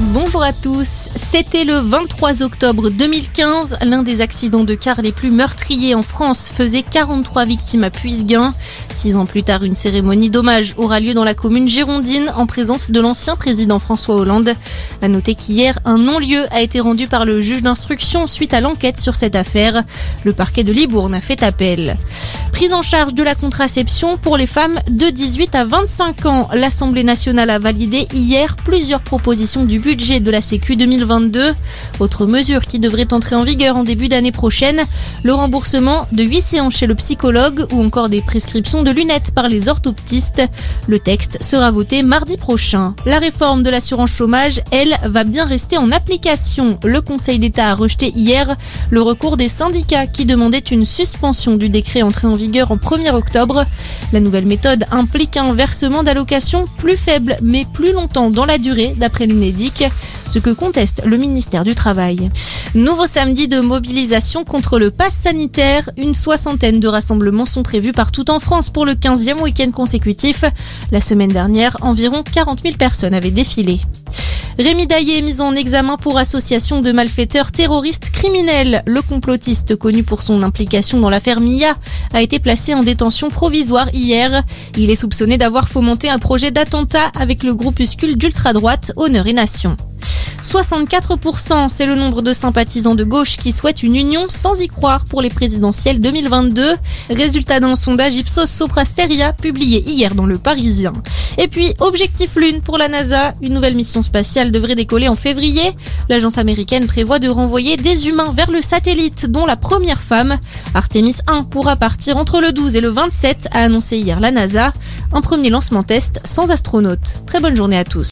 Bonjour à tous. C'était le 23 octobre 2015. L'un des accidents de car les plus meurtriers en France faisait 43 victimes à Puisguin. Six ans plus tard, une cérémonie d'hommage aura lieu dans la commune girondine en présence de l'ancien président François Hollande. À noter qu'hier, un non-lieu a été rendu par le juge d'instruction suite à l'enquête sur cette affaire. Le parquet de Libourne a fait appel. Prise en charge de la contraception pour les femmes de 18 à 25 ans. L'Assemblée nationale a validé hier plusieurs propositions du budget de la Sécu 2022. Autre mesure qui devrait entrer en vigueur en début d'année prochaine, le remboursement de 8 séances chez le psychologue ou encore des prescriptions de lunettes par les orthoptistes. Le texte sera voté mardi prochain. La réforme de l'assurance chômage, elle, va bien rester en application. Le Conseil d'État a rejeté hier le recours des syndicats qui demandaient une suspension du décret entré en vigueur en 1er octobre. La nouvelle méthode implique un versement d'allocation plus faible mais plus longtemps dans la durée d'après l'UNEDIC ce que conteste le ministère du Travail. Nouveau samedi de mobilisation contre le pass sanitaire. Une soixantaine de rassemblements sont prévus partout en France pour le 15e week-end consécutif. La semaine dernière, environ 40 000 personnes avaient défilé. Rémi Daillé est mis en examen pour association de malfaiteurs terroristes criminels. Le complotiste, connu pour son implication dans l'affaire Mia, a été placé en détention provisoire hier. Il est soupçonné d'avoir fomenté un projet d'attentat avec le groupuscule d'ultra-droite Honneur et Nation. 64%, c'est le nombre de sympathisants de gauche qui souhaitent une union sans y croire pour les présidentielles 2022. Résultat d'un sondage Ipsos Soprasteria publié hier dans Le Parisien. Et puis, objectif Lune pour la NASA. Une nouvelle mission spatiale devrait décoller en février. L'agence américaine prévoit de renvoyer des humains vers le satellite, dont la première femme. Artemis 1 pourra partir entre le 12 et le 27, a annoncé hier la NASA. Un premier lancement test sans astronautes. Très bonne journée à tous.